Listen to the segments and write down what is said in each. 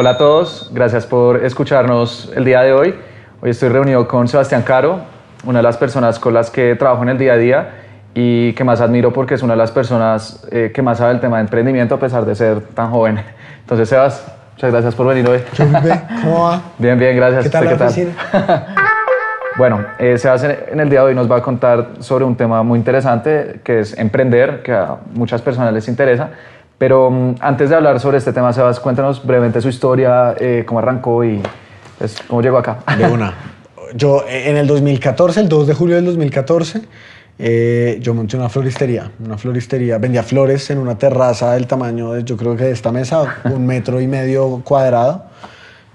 Hola a todos, gracias por escucharnos el día de hoy. Hoy estoy reunido con Sebastián Caro, una de las personas con las que trabajo en el día a día y que más admiro porque es una de las personas eh, que más sabe el tema de emprendimiento a pesar de ser tan joven. Entonces, Sebas, muchas gracias por venir hoy. ¿Cómo va? Bien, bien, gracias. ¿Qué tal ¿Usted la oficina? Bueno, eh, Sebas en el día de hoy nos va a contar sobre un tema muy interesante que es emprender, que a muchas personas les interesa. Pero mm, antes de hablar sobre este tema, Sebas, cuéntanos brevemente su historia, eh, cómo arrancó y pues, cómo llegó acá. De una. Yo eh, en el 2014, el 2 de julio del 2014, eh, yo monté una floristería. Una floristería, vendía flores en una terraza del tamaño, de, yo creo que de esta mesa, un metro y medio cuadrado.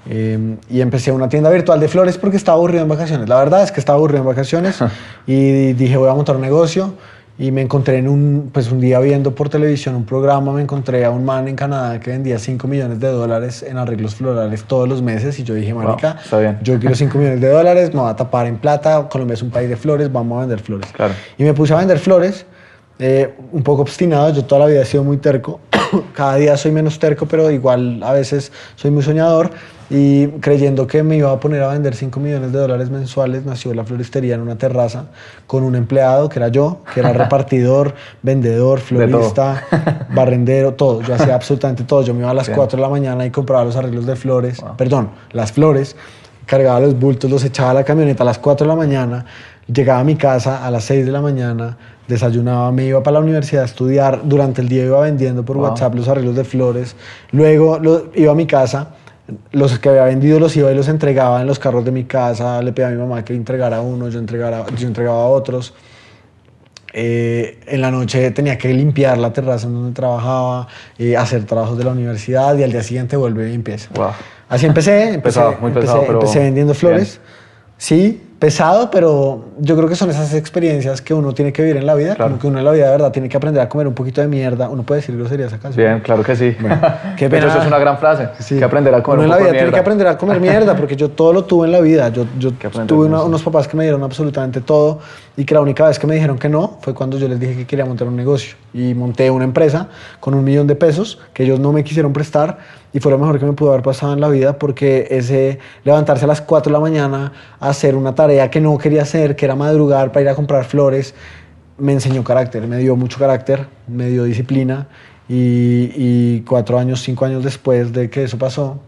Eh, y empecé una tienda virtual de flores porque estaba aburrido en vacaciones. La verdad es que estaba aburrido en vacaciones y dije voy a montar un negocio. Y me encontré en un, pues un día viendo por televisión un programa, me encontré a un man en Canadá que vendía 5 millones de dólares en arreglos florales todos los meses y yo dije, marica, bien. yo quiero 5 millones de dólares, me voy a tapar en plata, Colombia es un país de flores, vamos a vender flores. Claro. Y me puse a vender flores, eh, un poco obstinado, yo toda la vida he sido muy terco, cada día soy menos terco, pero igual a veces soy muy soñador y creyendo que me iba a poner a vender 5 millones de dólares mensuales, nació la floristería en una terraza con un empleado que era yo, que era repartidor, vendedor, todo. florista, barrendero, todo. Yo hacía absolutamente todo. Yo me iba a las Bien. 4 de la mañana y compraba los arreglos de flores, perdón, las flores, cargaba los bultos, los echaba a la camioneta a las 4 de la mañana, llegaba a mi casa a las 6 de la mañana, desayunaba, me iba para la universidad a estudiar, durante el día iba vendiendo por Wow. WhatsApp los arreglos de flores, luego lo- iba a mi casa, los que había vendido los iba y los entregaba en los carros de mi casa, le pedía a mi mamá que entregara uno, yo, entregara, yo entregaba a otros. Eh, en la noche tenía que limpiar la terraza en donde trabajaba, eh, hacer trabajos de la universidad y al día siguiente vuelve y empieza. Wow. Así empecé, empecé, Pesado, muy pesado, empecé vendiendo flores. Sí, pesado, pero yo creo que son esas experiencias que uno tiene que vivir en la vida, Claro. como que uno en la vida de verdad tiene que aprender a comer un poquito de mierda. Uno puede decir groserías acá. ¿sí? Bien, claro que sí. qué pena. eso es una gran frase. Sí. Que aprender a comer Uno un en la vida de tiene que mierda. aprender a comer mierda, porque yo todo lo tuve en la vida. Yo, yo tuve una- unos papás que me dieron absolutamente todo y que la única vez que me dijeron que no fue cuando yo les dije que quería montar un negocio. Y monté una empresa con un millón de pesos que ellos no me quisieron prestar y fue lo mejor que me pudo haber pasado en la vida porque ese levantarse a las 4 de la mañana a hacer una tarea que no quería hacer, que era madrugar para ir a comprar flores, me enseñó carácter, me dio mucho carácter, me dio disciplina y, y cuatro años, cinco años después de que eso pasó,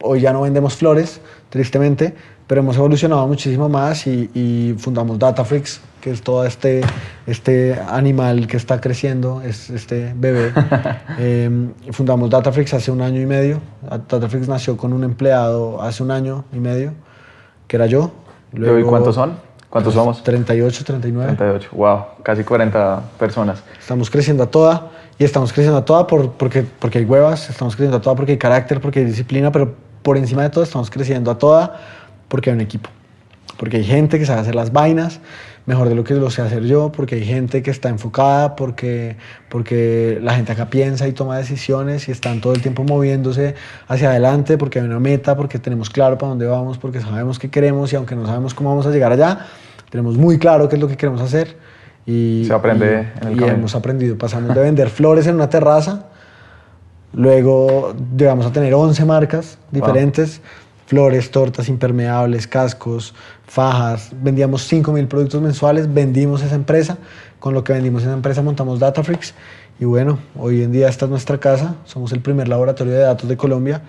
hoy ya no vendemos flores, tristemente, pero hemos evolucionado muchísimo más y, y fundamos Dataflix, que es todo este, este animal que está creciendo, es este bebé. Eh, fundamos Dataflix hace un año y medio. Dataflix nació con un empleado hace un año y medio, que era yo. ¿Y hoy cuántos son? ¿Cuántos somos? 38, 39. 38. Wow, casi 40 personas. Estamos creciendo a toda y estamos creciendo a toda por, porque, porque hay huevas, estamos creciendo a toda porque hay carácter, porque hay disciplina, pero por encima de todo estamos creciendo a toda porque hay un equipo. Porque hay gente que sabe hacer las vainas mejor de lo que lo sé hacer yo, porque hay gente que está enfocada, porque, porque la gente acá piensa y toma decisiones y están todo el tiempo moviéndose hacia adelante, porque hay una meta, porque tenemos claro para dónde vamos, porque sabemos qué queremos y aunque no sabemos cómo vamos a llegar allá, tenemos muy claro qué es lo que queremos hacer. Y, Se aprende y- en el y hemos aprendido. Pasamos de vender flores en una terraza, luego llegamos a tener 11 marcas diferentes, flores, tortas impermeables, cascos, fajas. Vendíamos 5 mil productos mensuales, vendimos esa empresa. Con lo que vendimos esa empresa montamos Dataflix. Y bueno, hoy en día esta es nuestra casa, somos el primer laboratorio de datos de Colombia.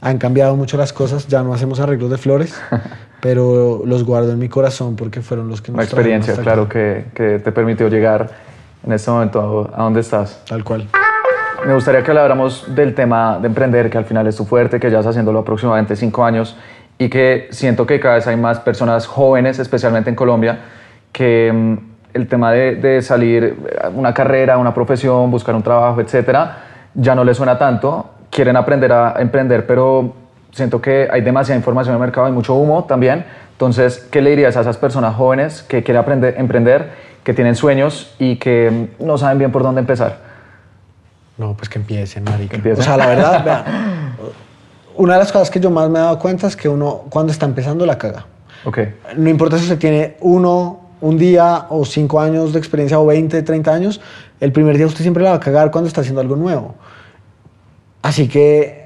Han cambiado mucho las cosas, ya no hacemos arreglos de flores, pero los guardo en mi corazón porque fueron los que nos trajeron experiencia, claro, que, que te permitió llegar en este momento a donde estás. Tal cual. Me gustaría que habláramos del tema de emprender, que al final es tu fuerte, que ya estás haciéndolo aproximadamente cinco años y que siento que cada vez hay más personas jóvenes, especialmente en Colombia, que mm, el tema de, de salir a una carrera, una profesión, buscar un trabajo, etcétera, ya no les suena tanto. Quieren aprender a emprender, pero siento que hay demasiada información en el mercado, hay mucho humo también. Entonces, ¿qué le dirías a esas personas jóvenes que quieren aprender, emprender, que tienen sueños y que mm, no saben bien por dónde empezar? No, pues que empiecen, marica. Empiecen. O sea, la verdad, vean, una de las cosas que yo más me he dado cuenta es que uno cuando está empezando la caga. Ok. No importa si usted tiene uno, un día o cinco años de experiencia o 20, 30 años, el primer día usted siempre la va a cagar cuando está haciendo algo nuevo. Así que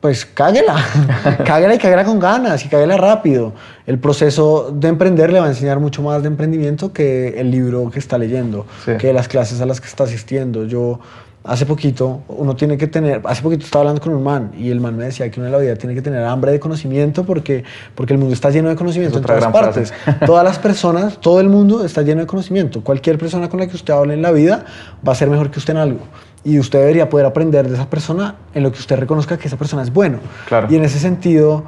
pues cáguela, cáguela y cáguela con ganas y cáguela rápido. El proceso de emprender le va a enseñar mucho más de emprendimiento que el libro que está leyendo, Sí. que las clases a las que está asistiendo. Yo hace poquito, uno tiene que tener, hace poquito estaba hablando con un man y el man me decía que uno en la vida tiene que tener hambre de conocimiento porque, porque el mundo está lleno de conocimiento Es en todas partes. frase. Todas las personas, todo el mundo está lleno de conocimiento. Cualquier persona con la que usted hable en la vida va a ser mejor que usted en algo. Y usted debería poder aprender de esa persona en lo que usted reconozca que esa persona es bueno. Claro. Y en ese sentido,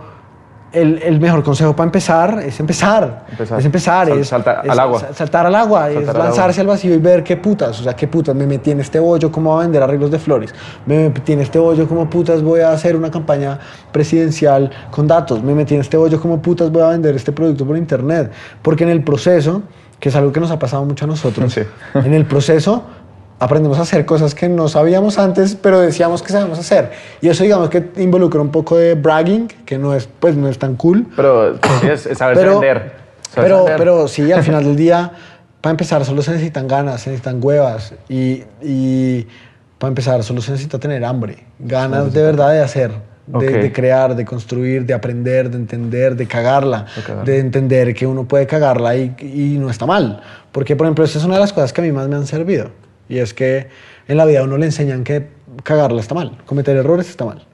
el, el mejor consejo para empezar es empezar. Empezar. Es empezar. Sal- es, saltar es al agua. sa- Saltar al agua. es Saltar al lanzarse al vacío y ver qué putas. O sea, qué putas me metí en este bollo, cómo voy a vender arreglos de flores. Me metí en este bollo, cómo putas voy a hacer una campaña presidencial con datos. Me metí en este bollo, cómo putas voy a vender este producto por internet. Porque en el proceso, que es algo que nos ha pasado mucho a nosotros, Sí. en el proceso aprendemos a hacer cosas que no sabíamos antes, pero decíamos que sabemos hacer. Y eso digamos que involucra un poco de bragging, que no es, pues, no es tan cool. Pero sí, es, es saberse Pero, vender. pero, vender. pero sí, al final del día, para empezar, solo se necesitan ganas, se necesitan huevas. Y, y para empezar, solo se necesita tener hambre. Ganas de verdad de hacer, de, crear, de construir, de aprender, de entender, de cagarla. De cagarla. De entender que uno puede cagarla y, y no está mal. Porque, por ejemplo, esa es una de las cosas que a mí más me han servido. Y es que en la vida a uno le enseñan que cagarla está mal, cometer errores está mal.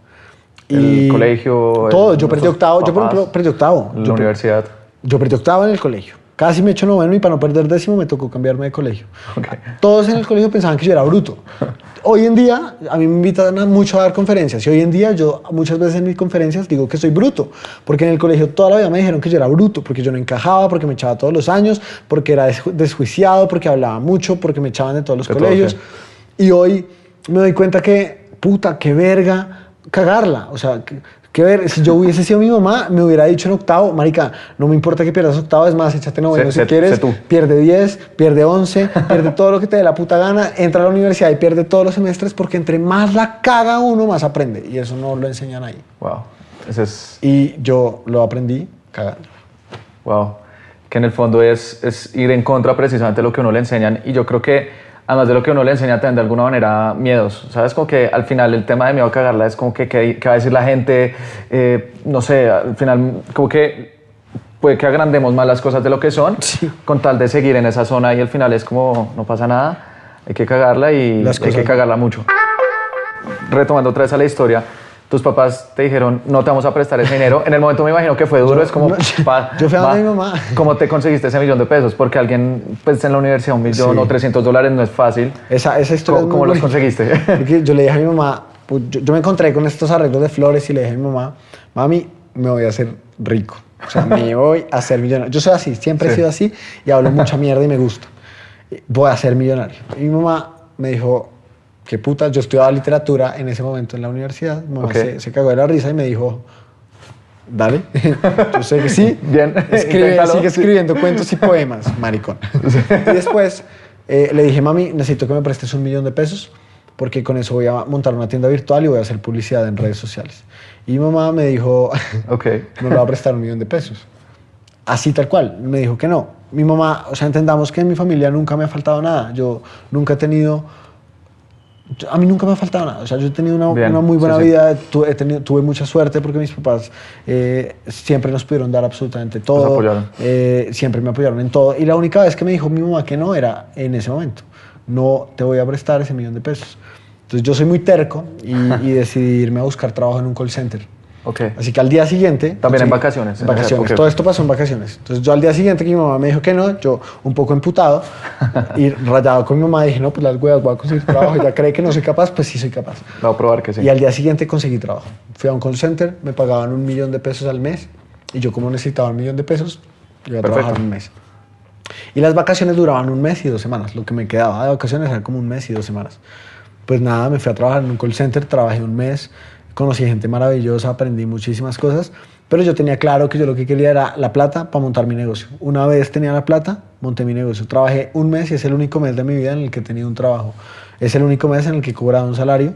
El colegio, Todo. el- yo perdí octavo. Yo, por ejemplo, perdí octavo. La Yo universidad. yo perdí octavo en el colegio. Casi me echo noveno y para no perder décimo me tocó cambiarme de colegio. Todos en el colegio pensaban que yo era bruto. Hoy en día, a mí me invitan a mucho a dar conferencias y hoy en día yo muchas veces en mis conferencias digo que soy bruto, porque en el colegio toda la vida me dijeron que yo era bruto, porque yo no encajaba, porque me echaba todos los años, porque era desju- desjuiciado, porque hablaba mucho, porque me echaban de todos los De todo, colegios. sí. Y hoy me doy cuenta que, puta, qué verga cagarla. O sea, que, ver, si yo hubiese sido mi mamá, me hubiera dicho en octavo, marica, no me importa que pierdas octavo, es más, échate noveno si quieres, pierde 10, pierde 11, pierde todo lo que te dé la puta gana, entra a la universidad y pierde todos los semestres porque entre más la caga uno, más aprende. Y eso no lo enseñan ahí. Wow. Ese es. Y yo lo aprendí cagando. Wow. Que en el fondo es, es ir en contra precisamente de lo que uno le enseñan. Y yo creo que, además de lo que uno le enseña, también de alguna manera miedos. ¿Sabes? Como que al final el tema de miedo a cagarla es como que qué va a decir la gente. eh, no sé, al final, como que puede que agrandemos más las cosas de lo que son Sí. con tal de seguir en esa zona y al final es como no pasa nada. Hay que cagarla y Las hay que cagarla mucho. Retomando otra vez a la historia. Tus papás te dijeron, no te vamos a prestar ese dinero. En el momento me imagino que fue duro, Yo- es como, no, pa, yo fui a mi mamá. ¿Cómo te conseguiste ese millón de pesos? Porque alguien, pues en la universidad, un millón Sí. o 300 dólares no es fácil. Esa, esa historia ¿Cómo, es cómo los conseguiste? Porque yo le dije a mi mamá, pues, yo, yo me encontré con estos arreglos de flores y le dije a mi mamá, mami, me voy a hacer rico. O sea, me voy a hacer millonario. Yo soy así, siempre he Sí. sido así y hablo mucha mierda y me gusta. Voy a ser millonario. Y mi mamá me dijo, qué puta, yo estudiaba literatura en ese momento en la universidad. Mi mamá Ok. se, se cagó de la risa y me dijo, dale. yo sé que sí. Bien, Escribe, sigue escribiendo cuentos y poemas, maricón. Y después eh, le dije, mami, necesito que me prestes un millón de pesos porque con eso voy a montar una tienda virtual y voy a hacer publicidad en redes sociales. Y mi mamá me dijo, ok. no le va a prestar un millón de pesos. Así tal cual, me dijo que no. Mi mamá, o sea, entendamos que en mi familia nunca me ha faltado nada. Yo nunca he tenido, a mí nunca me ha faltado nada. O sea, yo he tenido una, Bien, una muy sí, buena sí. vida, tuve, he tenido- tuve mucha suerte porque mis papás eh, siempre nos pudieron dar absolutamente todo. apoyaron. Eh, siempre me apoyaron en todo. Y la única vez que me dijo mi mamá que no era en ese momento. No te voy a prestar ese millón de pesos. Entonces yo soy muy terco y, y decidí irme a buscar trabajo en un call center. Ok. Así que al día siguiente... También en conseguí- vacaciones, En en vacaciones. época. Todo esto pasó en vacaciones. Entonces yo al día siguiente que mi mamá me dijo que no, yo un poco emputado y rayado con mi mamá dije, no, pues las huevas, voy a conseguir trabajo. Ella cree que no soy capaz, pues sí soy capaz. Voy a probar que sí. Y al día siguiente conseguí trabajo. Fui a un call center, me pagaban un millón de pesos al mes y yo como necesitaba un millón de pesos, iba a Perfecto. trabajar un mes. Y las vacaciones duraban un mes y dos semanas. Lo que me quedaba de vacaciones era como un mes y dos semanas. Pues nada, me fui a trabajar en un call center, trabajé un mes, conocí gente maravillosa, aprendí muchísimas cosas, pero yo tenía claro que yo lo que quería era la plata para montar mi negocio. Una vez tenía la plata, monté mi negocio. Trabajé un mes y es el único mes de mi vida en el que he tenido un trabajo. Es el único mes en el que he cobrado un salario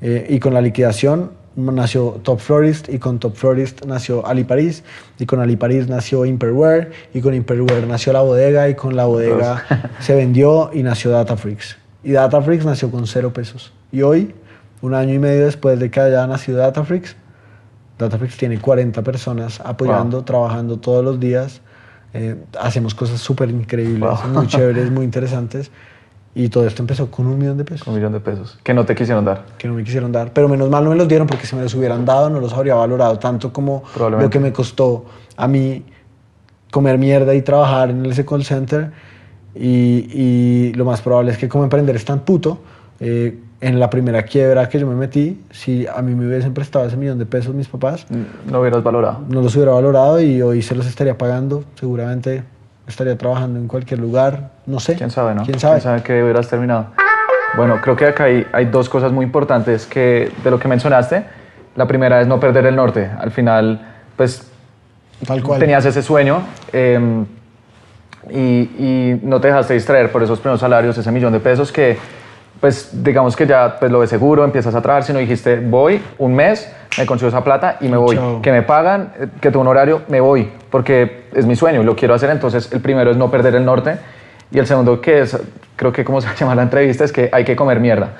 eh, y con la liquidación nació Top Florist y con Top Florist nació Ali París y con Ali París nació Imperwear y con Imperwear nació la bodega y con la bodega se vendió y nació Data Freaks. Y Data Freaks nació con cero pesos. Y hoy, un año y medio después de que haya nacido Data Freaks, Dataflix tiene 40 personas apoyando, trabajando todos los días. Eh, hacemos cosas súper increíbles, muy chéveres, muy interesantes. Y todo esto empezó con un millón de pesos. Un millón de pesos. Que no te quisieron dar. Que no me quisieron dar. Pero menos mal no me los dieron porque si me los hubieran dado no los habría valorado tanto como lo que me costó a mí comer mierda y trabajar en ese call center. Y, y lo más probable es que como emprender es tan puto, eh, en la primera quiebra que yo me metí, si a mí me hubiesen prestado ese millón de pesos mis papás, mm, no hubieras valorado. No los hubiera valorado y hoy se los estaría pagando. Seguramente estaría trabajando en cualquier lugar, no sé. ¿Quién sabe, no? ¿Quién sabe? ¿Quién sabe que hubieras terminado? Bueno, creo que acá hay, hay, dos cosas muy importantes que, de lo que mencionaste. La primera es no perder el norte. Al final, pues, Tal cual. tenías ese sueño em, y, y no te dejaste distraer por esos primeros salarios, ese millón de pesos que pues digamos que ya pues, lo ves seguro, empiezas a trabajar, sino dijiste, voy un mes, me consigo esa plata y me voy. Que me pagan, eh, que tengo un horario, me voy, porque es mi sueño y lo quiero hacer. Entonces, el primero es no perder el norte y el segundo, que es, creo que como se llama la entrevista, es que hay que comer mierda.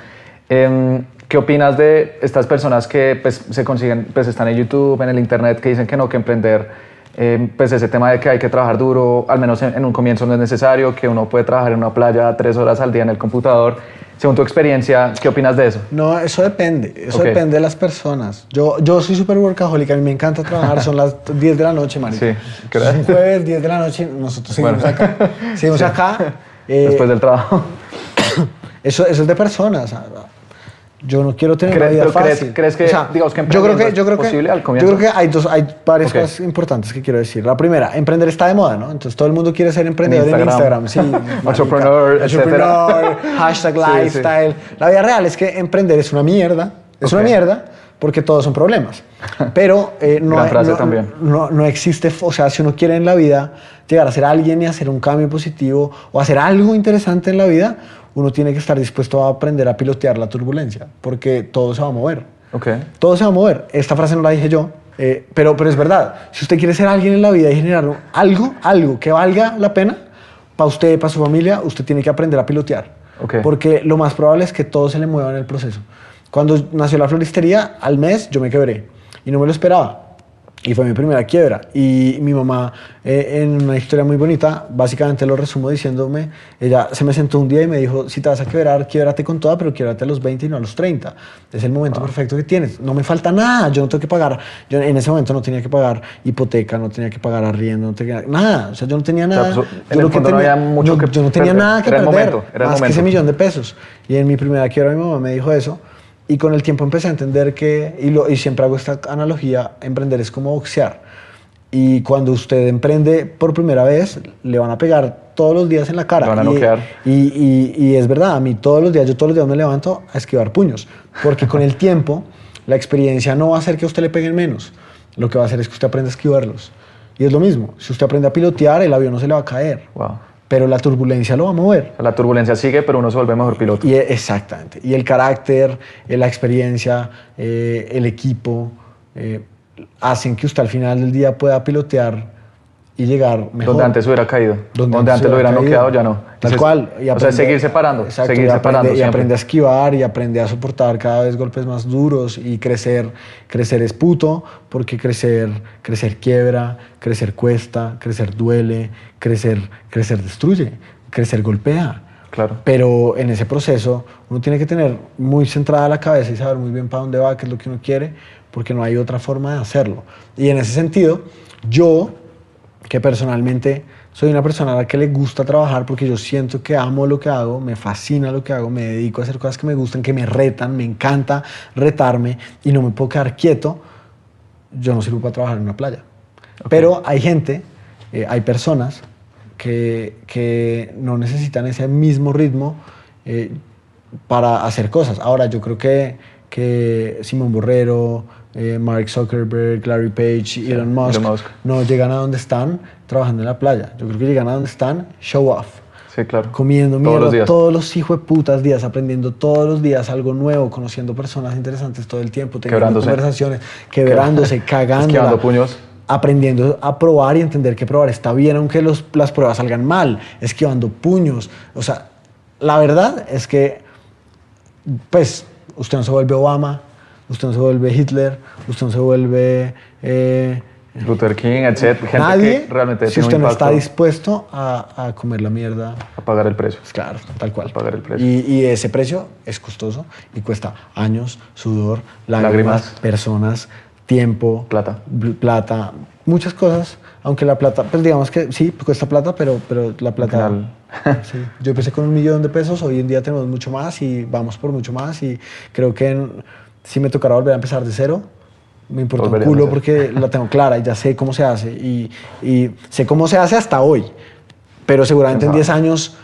Em, ¿Qué opinas de estas personas que pues, se consiguen, pues están en YouTube, en el Internet, que dicen que no, que emprender, em, pues ese tema de que hay que trabajar duro, al menos en, en, un comienzo no es necesario, que uno puede trabajar en una playa tres horas al día en el computador según tu experiencia, ¿qué opinas de eso? No, eso depende. Eso depende de las personas. Yo, yo soy súper workaholic, a mí me encanta trabajar. Son las 10 de la noche, marico. Sí, ¿crees? Es jueves, 10 de la noche, nosotros seguimos acá. Seguimos acá. Eh, Después del trabajo. Eso, eso es de personas. Yo no quiero tener una vida fácil. ¿Crees, que, digamos que yo creo que, yo creo posible al comienzo? Yo creo que hay, dos, hay varias cosas importantes que quiero decir. La primera, emprender está de moda, ¿no? Entonces todo el mundo quiere ser emprendedor en Instagram. sí, entrepreneur, entrepreneur hashtag lifestyle. La vida real es que emprender es una mierda. Es una mierda porque todos son problemas. Pero eh, no, no, no, no, existe, o sea, si uno quiere en la vida llegar a ser alguien y hacer un cambio positivo o hacer algo interesante en la vida, uno tiene que estar dispuesto a aprender a pilotear la turbulencia, porque todo se va a mover. Okay. Todo se va a mover. Esta frase no la dije yo, eh, pero, pero es verdad. Si usted quiere ser alguien en la vida y generar algo, algo que valga la pena para usted, para su familia, usted tiene que aprender a pilotear. Okay. Porque lo más probable es que todo se le mueva en el proceso. Cuando nació la floristería, al mes yo me quebré y no me lo esperaba. Y fue mi primera quiebra. Y mi mamá, eh, en una historia muy bonita, básicamente lo resumo diciéndome, ella se me sentó un día y me dijo, si te vas a quebrar, quiebrate con toda, pero quiebrate a los 20 y no a los 30. Es el momento perfecto que tienes. No me falta nada, yo no tengo que pagar. Yo en ese momento no tenía que pagar hipoteca, no tenía que pagar arriendo, no tenía nada. O sea, yo no tenía nada. Pues, yo, no había mucho que yo no tenía nada que perder, momento, más que ese millón de pesos. Y en mi primera quiebra mi mamá me dijo eso. Y con el tiempo empecé a entender que, y, lo, y siempre hago esta analogía, emprender es como boxear. Y cuando usted emprende por primera vez, le van a pegar todos los días en la cara. van a noquear. Y, y, y, es verdad, a mí todos los días, yo todos los días me levanto a esquivar puños. Porque con el tiempo, la experiencia no va a hacer que a usted le peguen menos. Lo que va a hacer es que usted aprenda a esquivarlos. Y es lo mismo, si usted aprende a pilotear, el avión no se le va a caer. Wow pero la turbulencia lo va a mover. La turbulencia sigue, pero uno se vuelve mejor piloto. Y, exactamente. Y el carácter, eh, la experiencia, eh, el equipo, eh, hacen que usted al final del día pueda pilotear y llegar mejor. Donde antes hubiera caído. Donde, antes, lo hubiera noqueado, ya no. Tal cual. Y o sea, seguir separando. seguir y separando. Aprende, y aprende a esquivar y aprende a soportar cada vez golpes más duros y crecer. Crecer es puto, porque crecer, crecer quiebra, crecer cuesta, crecer duele, crecer, crecer destruye, crecer golpea. Claro. Pero en ese proceso uno tiene que tener muy centrada la cabeza y saber muy bien para dónde va, qué es lo que uno quiere, porque no hay otra forma de hacerlo. Y en ese sentido, yo que personalmente soy una persona a la que le gusta trabajar porque yo siento que amo lo que hago, me fascina lo que hago, me dedico a hacer cosas que me gustan, que me retan, me encanta retarme y no me puedo quedar quieto, yo no sirvo para trabajar en una playa. Pero hay gente, eh, hay personas que, que, no necesitan ese mismo ritmo eh, para hacer cosas. Ahora, yo creo que, que Simón Borrero, eh, Mark Zuckerberg, Larry Page, Elon Musk, no llegan a donde están trabajando en la playa. Yo creo que llegan a donde están show off. Sí, claro. Comiendo mierda todos los, hijos de putas días, aprendiendo todos los días algo nuevo, conociendo personas interesantes todo el tiempo, teniendo conversaciones, quebrándose, cagando. puños aprendiendo a probar y entender que probar está bien aunque los, las pruebas salgan mal, esquivando puños. O sea, la verdad es que, pues, usted no se vuelve Obama, usted no se vuelve Hitler, usted no se vuelve... eh, Luther King, etc. Gente nadie que realmente si usted no está dispuesto a, a comer la mierda a pagar el precio. pues claro, tal cual. Pagar el precio. Y, y ese precio es costoso y cuesta años, sudor, lágrimas, Lágrimas. personas, tiempo, Plata. plata, muchas cosas. Aunque la plata, pues digamos que sí, cuesta plata, pero, pero la plata. sí. Yo empecé con un millón de pesos, hoy en día tenemos mucho más y vamos por mucho más. Y creo que en- si me tocará volver a empezar de cero, me importa un culo porque la tengo clara y ya sé cómo se hace. Y, y sé cómo se hace hasta hoy. Pero seguramente en Ajá. 10 años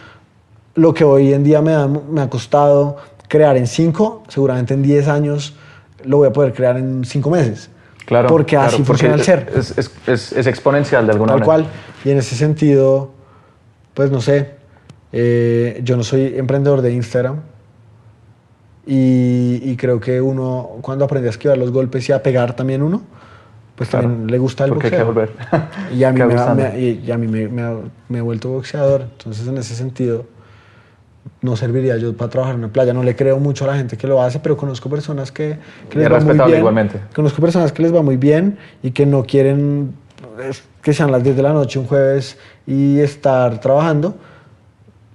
lo que hoy en día me ha, me ha costado crear en 5, seguramente en 10 años lo voy a poder crear en 5 meses. Claro. Porque claro, así porque funciona el ser. Es, es- es- es exponencial de alguna Tal manera. cual. Y en ese sentido, pues no sé, eh, yo no soy emprendedor de Instagram. Y, y creo que uno, cuando aprende a esquivar los golpes y a pegar también uno, pues Claro. también le gusta el Porque hay que boxeo. volver. Y a mí, me, me y- a mí me, me he vuelto boxeador. Entonces, en ese sentido, no serviría yo para trabajar en una playa. No le creo mucho a la gente que lo hace, pero conozco personas que, que les es va muy bien. igualmente. Conozco personas que les va muy bien y que no quieren eh, que sean las 10 de la noche un jueves y estar trabajando.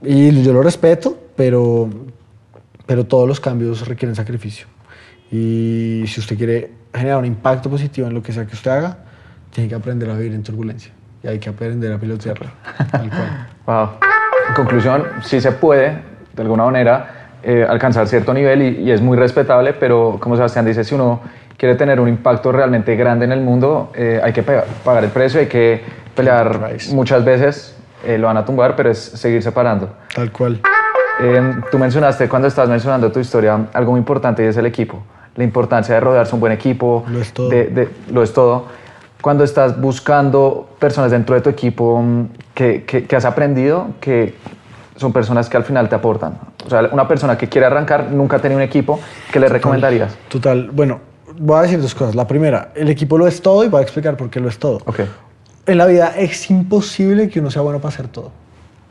Y yo lo respeto, pero, pero todos los cambios requieren sacrificio. Y si usted quiere generar un impacto positivo en lo que sea que usted haga, tiene que aprender a vivir en turbulencia. Y hay que aprender a pilotearla. Tal cual. Wow. En conclusión, sí se puede, de alguna manera, eh, alcanzar cierto nivel y, y es muy respetable, pero como Sebastián dice, si uno quiere tener un impacto realmente grande en el mundo, eh, hay que pagar el precio, hay que pelear Price. muchas veces, eh, lo van a tumbar, pero es seguir separando. Tal cual. Eh, tú mencionaste cuando estás mencionando tu historia algo muy importante y es el equipo. La importancia de rodearse un buen equipo. Lo es todo. de- de- lo es todo. Cuando estás buscando personas dentro de tu equipo que, que- que has aprendido que son personas que al final te aportan. O sea, una persona que quiere arrancar, nunca ha tenido un equipo, ¿qué le recomendarías? Total. Bueno, voy a decir dos cosas. La primera, el equipo lo es todo y voy a explicar por qué lo es todo. Ok, En la vida es imposible que uno sea bueno para hacer todo.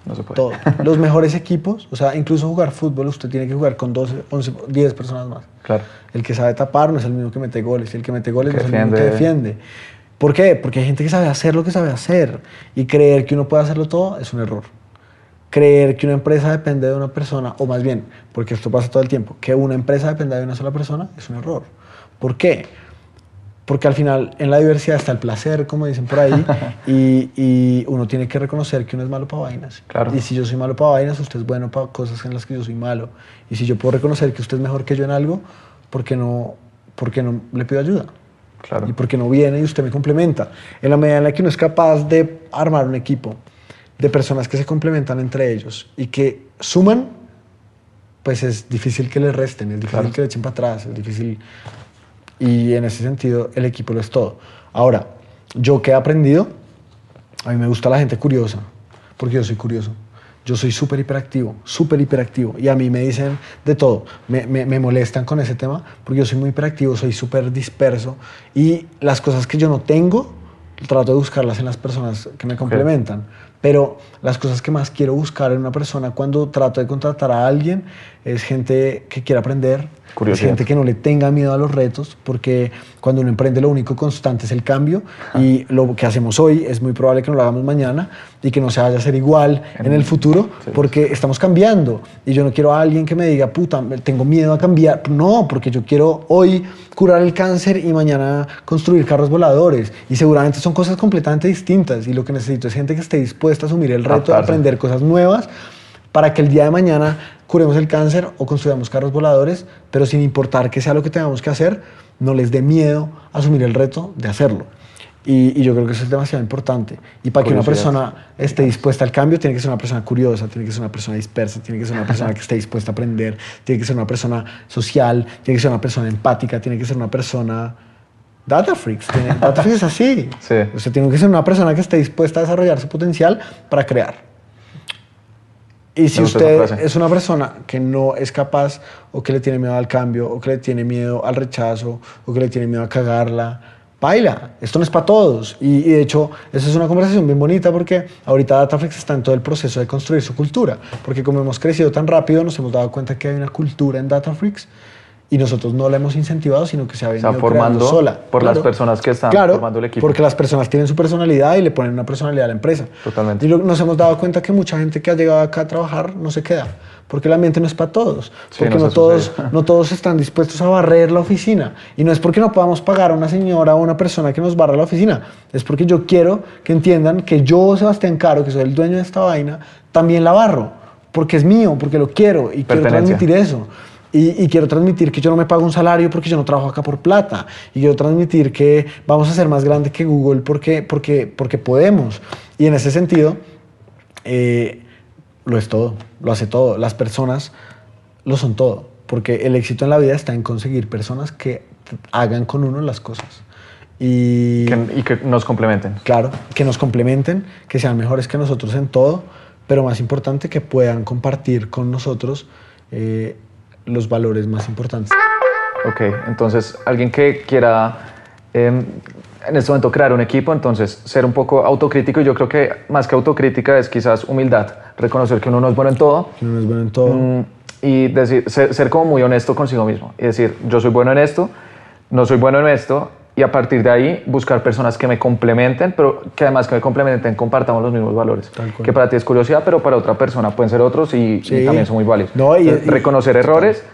No se puede. Todo. Los mejores equipos, o sea, incluso jugar fútbol, usted tiene que jugar con 12, 11, 10 personas más. Claro. El que sabe tapar no es el mismo que mete goles, y el que mete goles Que no es el mismo que defiende. defiende. ¿Por qué? Porque hay gente que sabe hacer lo que sabe hacer y creer que uno puede hacerlo todo es un error. Creer que una empresa depende de una persona, o más bien, porque esto pasa todo el tiempo, que una empresa dependa de una sola persona es un error. ¿Por qué? Porque al final en la diversidad está el placer, como dicen por ahí, y, y uno tiene que reconocer que uno es malo para vainas. Claro. Y si yo soy malo para vainas, usted es bueno para cosas en las que yo soy malo. Y si yo puedo reconocer que usted es mejor que yo en algo, ¿por qué no, por qué no le pido ayuda? Claro. Y porque no viene y usted me complementa. En la medida en la que uno es capaz de armar un equipo de personas que se complementan entre ellos y que suman, pues es difícil que le resten, es difícil Claro. que le echen para atrás, es difícil. Y en ese sentido, el equipo lo es todo. Ahora, yo que he aprendido, a mí me gusta la gente curiosa, porque yo soy curioso. Yo soy súper hiperactivo, súper hiperactivo. Y a mí me dicen de todo. Me, me- me molestan con ese tema, porque yo soy muy hiperactivo, soy súper disperso. Y las cosas que yo no tengo, trato de buscarlas en las personas que me complementan. Pero las cosas que más quiero buscar en una persona cuando trato de contratar a alguien es gente que quiera aprender, es gente que no le tenga miedo a los retos, porque cuando uno emprende lo único constante es el cambio y lo que hacemos hoy es muy probable que no lo hagamos mañana y que no se vaya a hacer igual en, el futuro, Sí. porque estamos cambiando y yo no quiero a alguien que me diga, puta, tengo miedo a cambiar. No, porque yo quiero hoy curar el cáncer y mañana construir carros voladores y seguramente son cosas completamente distintas y lo que necesito es gente que esté dispuesta a asumir el reto de aprender cosas nuevas para que el día de mañana curemos el cáncer o construyamos carros voladores, pero sin importar que sea lo que tengamos que hacer, no les dé miedo asumir el reto de hacerlo. Y, y yo creo que eso es demasiado importante. Y para que una persona esté dispuesta al cambio, tiene que ser una persona curiosa, tiene que ser una persona dispersa, tiene que ser una persona que esté dispuesta a aprender, tiene que ser una persona social, tiene que ser una persona empática, tiene que ser una persona... Data freaks, tiene- data freaks es así. Sí. Usted tiene que ser una persona que esté dispuesta a desarrollar su potencial para crear. Y si esa usted es una persona que no es capaz o que le tiene miedo al cambio o que le tiene miedo al rechazo o que le tiene miedo a cagarla, baila. Esto no es para todos. Y, y de hecho, eso es una conversación bien bonita porque ahorita Dataflex está en todo el proceso de construir su cultura. Porque como hemos crecido tan rápido, nos hemos dado cuenta que hay una cultura en Dataflix. Y nosotros no la hemos incentivado, sino que se ha venido Está formando sola. por las personas que están formando el equipo. Porque las personas tienen su personalidad y le ponen una personalidad a la empresa. Totalmente. Y nos hemos dado cuenta que mucha gente que ha llegado acá a trabajar no se queda, porque el ambiente no es para todos, porque no todos, sucedido. no todos están dispuestos a barrer la oficina. Y no es porque no podamos pagar a una señora o una persona que nos barra la oficina, es porque yo quiero que entiendan que yo, Sebastián Caro, que soy el dueño de esta vaina, también la barro, porque es mío, porque lo quiero y quiero transmitir eso. Y, y quiero transmitir que yo no me pago un salario porque yo no trabajo acá por plata. Y quiero transmitir que vamos a ser más grande que Google porque, porque, porque podemos. Y en ese sentido, eh, lo es todo, lo hace todo. Las personas lo son todo. Porque el éxito en la vida está en conseguir personas que hagan con uno las cosas. Y Que- y que nos complementen. claro, que nos complementen, que sean mejores que nosotros en todo, pero más importante, que puedan compartir con nosotros eh, los valores más importantes. Ok, entonces alguien que quiera em, en este momento crear un equipo, entonces ser un poco autocrítico y yo creo que más que autocrítica es quizás humildad, reconocer que uno no es bueno en todo Que uno es bueno en todo. mm, y decir, ser, ser como muy honesto consigo mismo y decir, yo soy bueno en esto, no soy bueno en esto y a partir de ahí buscar personas que me complementen, pero que además que me complementen compartamos los mismos valores. Que para ti es curiosidad, pero para otra persona pueden ser otros y, y Sí. también son muy válidos. No, y- Entonces, y- reconocer errores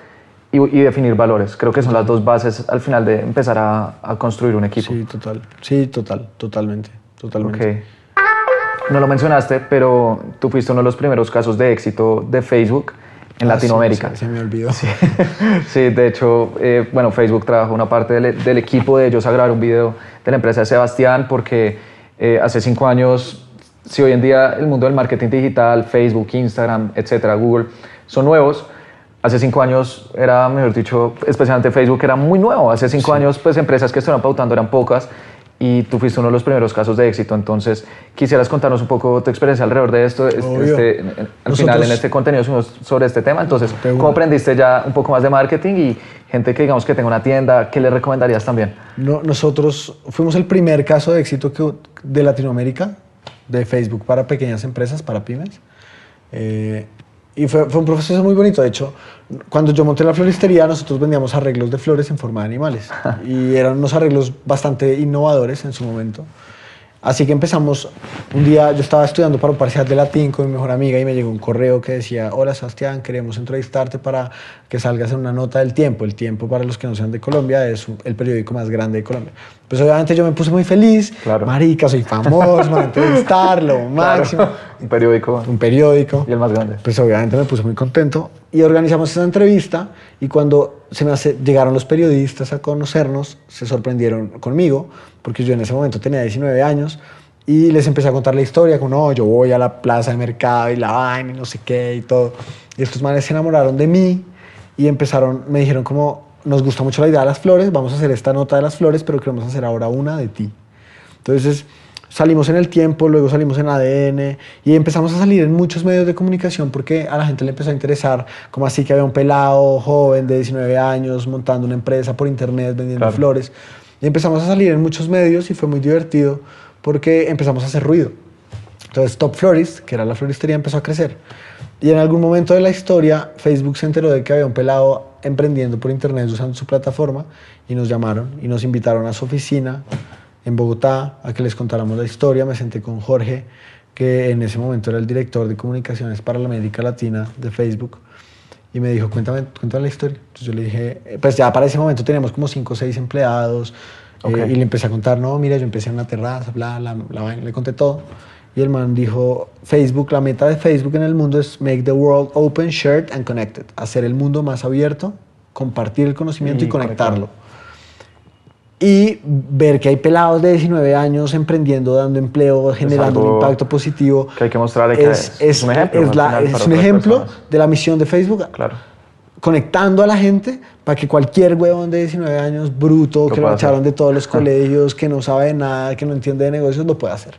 y, y definir valores. Creo que son las dos bases al final de empezar a, a construir un equipo. Sí, total. Sí, total, totalmente, totalmente. Ok. No lo mencionaste, pero tú fuiste uno de los primeros casos de éxito de Facebook en Ah, Latinoamérica. sí, se, me olvidó. Sí, de hecho, eh, bueno, Facebook trabajó una parte del, del equipo de ellos a grabar un video de la empresa de Sebastián porque eh, hace cinco años, si hoy en día el mundo del marketing digital, Facebook, Instagram, etcétera, Google, son nuevos, hace cinco años era, mejor dicho, especialmente Facebook era muy nuevo. Hace cinco años, pues empresas que estaban pautando eran pocas y tú fuiste uno de los primeros casos de éxito. Entonces, quisieras contarnos un poco tu experiencia alrededor de esto. Este, al Nosotros- final, en este contenido sobre este tema. Entonces. ¿cómo aprendiste ya un poco más de marketing y gente que digamos que tenga una tienda? ¿Qué le recomendarías también? No, nosotros fuimos el primer caso de éxito que, de Latinoamérica, de Facebook para pequeñas empresas, para pymes. Eh, y fue, fue un proceso muy bonito. De hecho, cuando yo monté la floristería, nosotros vendíamos arreglos de flores en forma de animales. y eran unos arreglos bastante innovadores en su momento. Así que empezamos, un día yo estaba estudiando para un parcial de latín con mi mejor amiga y me llegó un correo que decía, hola Sebastián, queremos entrevistarte para que salgas en una nota del tiempo. El tiempo, para los que no sean de Colombia, es el periódico más grande de Colombia. Pues obviamente yo me puse muy feliz, Claro. marica, soy famoso, a entrevistar, lo máximo. Claro, un periódico Un periódico. y el más grande. Pues obviamente me puse muy contento y organizamos esa entrevista y cuando se me hace, llegaron los periodistas a conocernos, se sorprendieron conmigo porque yo en ese momento tenía 19 años y les empecé a contar la historia, como no, yo voy a la plaza de mercado y la vaina y no sé qué y todo. Y estos manes se enamoraron de mí y empezaron, me dijeron como, nos gusta mucho la idea de las flores, vamos a hacer esta nota de las flores, pero queremos hacer ahora una de ti. Entonces salimos en el tiempo, luego salimos en ADN y empezamos a salir en muchos medios de comunicación porque a la gente le empezó a interesar, como así que había un pelado joven de 19 años montando una empresa por internet vendiendo Claro. flores. Y empezamos a salir en muchos medios y fue muy divertido porque empezamos a hacer ruido. Entonces Top Florist, que era la floristería, empezó a crecer. Y en algún momento de la historia, Facebook se enteró de que había un pelado emprendiendo por internet usando su plataforma y nos llamaron y nos invitaron a su oficina en Bogotá a que les contáramos la historia. Me senté con Jorge, que en ese momento era el director de comunicaciones para la América Latina de Facebook. Y me dijo, cuéntame, cuéntame la historia. Entonces yo le dije, eh, pues ya para ese momento teníamos como cinco o seis empleados. eh, Ok. y le empecé a contar, no, mira, yo empecé en una terraza, bla, bla, la vaina", le conté todo. Y el man dijo, Facebook, la meta de Facebook en el mundo es make the world open, shared and connected. Hacer el mundo más abierto, compartir el conocimiento y, Y conectarlo. Y ver que hay pelados de 19 años emprendiendo, dando empleo, generando un impacto positivo. que hay que mostrarle que es, es- es un ejemplo, es la- es un ejemplo personas. de la misión de Facebook Claro. conectando a la gente para que cualquier huevón de 19 años, bruto, Lo que lo pueda hacer. echaron de todos los colegios, que no sabe de nada, que no entiende de negocios, lo puede hacer.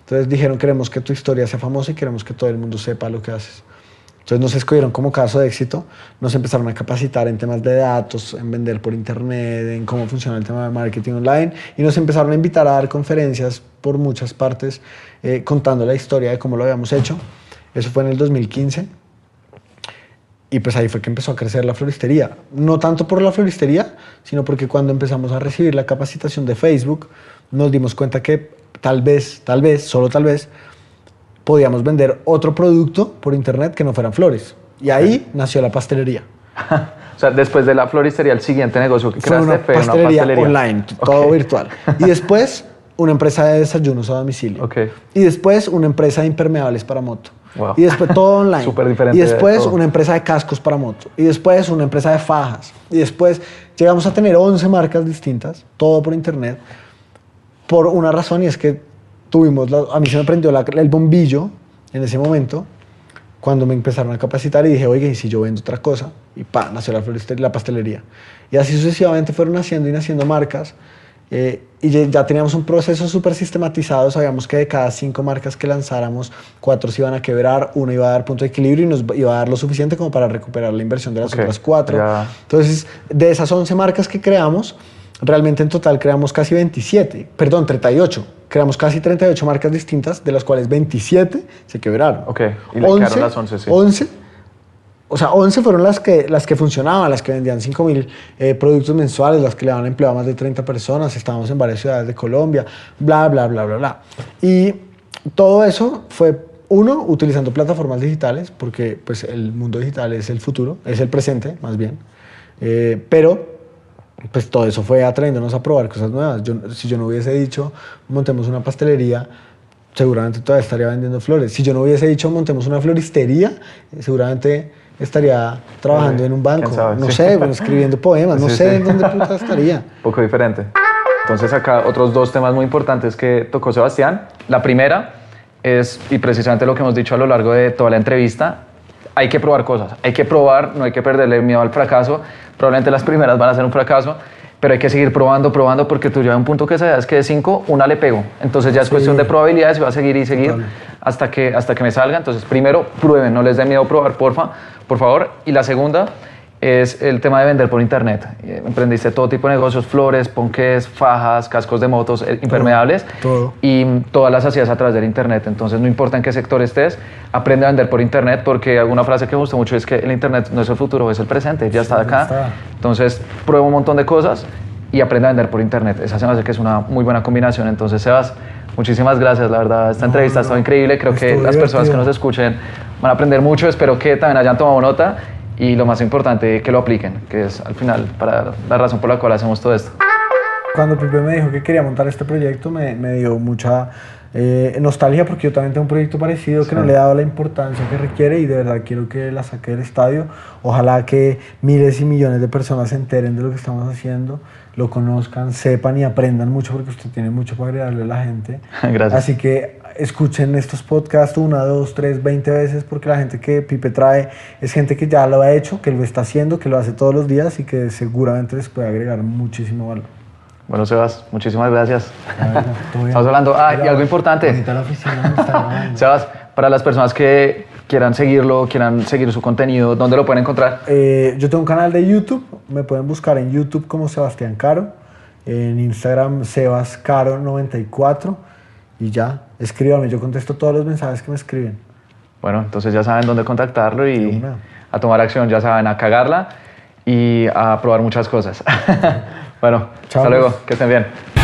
Entonces dijeron, queremos que tu historia sea famosa y queremos que todo el mundo sepa lo que haces. Entonces nos escogieron como caso de éxito, nos empezaron a capacitar en temas de datos, en vender por internet, en cómo funciona el tema de marketing online y nos empezaron a invitar a dar conferencias por muchas partes eh, contando la historia de cómo lo habíamos hecho. Eso fue en el 2015. y pues ahí fue que empezó a crecer la floristería. No tanto por la floristería, sino porque cuando empezamos a recibir la capacitación de Facebook, nos dimos cuenta que tal vez, tal vez, solo tal vez, podíamos vender otro producto por internet que no fueran flores. Y ahí nació la pastelería. o sea, después de la floristería, el siguiente negocio que fue una pastelería, online, todo virtual. Y después una empresa de desayunos a domicilio. Okay. Y después una empresa de impermeables para moto. Y después todo online. Súper diferente. Y después una empresa de cascos para moto. Y después una empresa de fajas. Y después llegamos a tener 11 marcas distintas, todo por internet, por una razón y es que tuvimos, a mí se me prendió el bombillo en ese momento cuando me empezaron a capacitar y dije, oye, ¿y si yo vendo otra cosa? Y pa, nació la, la pastelería. Y así sucesivamente fueron naciendo y naciendo marcas eh, y ya teníamos un proceso súper sistematizado, sabíamos que de cada cinco marcas que lanzáramos, cuatro se iban a quebrar, una iba a dar punto de equilibrio y nos iba a dar lo suficiente como para recuperar la inversión de las otras cuatro. Entonces, de esas 11 marcas que creamos, realmente en total creamos casi 27, perdón, 38. Creamos casi 38 marcas distintas, de las cuales 27 se quebraron. Ok, y le 11, las 11, sí. 11 o sea, 11 fueron las que, las que funcionaban, las que vendían 5 mil eh, productos mensuales, las que le daban empleo a más de 30 personas, estábamos en varias ciudades de Colombia, bla, bla, bla, bla, bla. Y todo eso fue, uno, utilizando plataformas digitales, porque pues el mundo digital es el futuro, es el presente, más bien. Eh, pero pues todo eso fue atrayéndonos a probar cosas nuevas. si yo no hubiese dicho, montemos una pastelería, seguramente todavía estaría vendiendo flores. Si yo no hubiese dicho, montemos una floristería, seguramente estaría trabajando en un banco, no sé, escribiendo poemas, no sé en dónde puta estaría. Un poco diferente. Entonces acá otros dos temas muy importantes que tocó Sebastián. La primera es, y precisamente lo que hemos dicho a lo largo de toda la entrevista, hay que probar cosas, hay que probar, no hay que perderle miedo al fracaso, probablemente las primeras van a ser un fracaso, pero hay que seguir probando, probando, porque tú llegas a un punto que sabes que de cinco, una le pego. Entonces ya es cuestión de probabilidades y va a seguir y seguir hasta que, hasta que me salga. Entonces, primero, prueben, no les dé miedo probar, porfa, por favor. Y la segunda es el tema de vender por internet. Eh, emprendiste todo tipo de negocios, flores, ponques, fajas, cascos de motos, eh, impermeables. Todo. Y todas las hacías a través del internet. Entonces, no importa en qué sector estés, aprende a vender por internet porque alguna frase que me gusta mucho es que el internet no es el futuro, es el presente, ya está acá. Entonces, prueba un montón de cosas y aprende a vender por internet. Esa se me hace que es una muy buena combinación. Entonces, Sebas, muchísimas gracias. La verdad, esta entrevista ha estado increíble. Creo que las personas que nos escuchen van a aprender mucho. Espero que también hayan tomado nota y lo más importante, que lo apliquen, que es al final para la razón por la cual hacemos todo esto. Cuando Pipe me dijo que quería montar este proyecto, me, me dio mucha eh, nostalgia porque yo también tengo un proyecto parecido que no le he dado la importancia que requiere y de verdad quiero que la saque del estadio. Ojalá que miles y millones de personas se enteren de lo que estamos haciendo, lo conozcan, sepan y aprendan mucho porque usted tiene mucho para agregarle a la gente. Gracias. Así que escuchen estos podcasts una, dos, tres, veinte veces porque la gente que Pipe trae es gente que ya lo ha hecho, que lo está haciendo, que lo hace todos los días y que seguramente les puede agregar muchísimo valor. Bueno, Sebas, muchísimas gracias. Estamos hablando. Ah, y algo importante. Sebas, para las personas que quieran seguirlo, quieran seguir su contenido, ¿dónde lo pueden encontrar? Eh, yo tengo un canal de YouTube, me pueden buscar en YouTube como Sebastián Caro, en Instagram SebasCaro94 y ya, escríbanme, yo contesto todos los mensajes que me escriben. Bueno, entonces ya saben dónde contactarlo y a tomar acción, ya saben, a cagarla y a probar muchas cosas. bueno, hasta luego, que estén bien.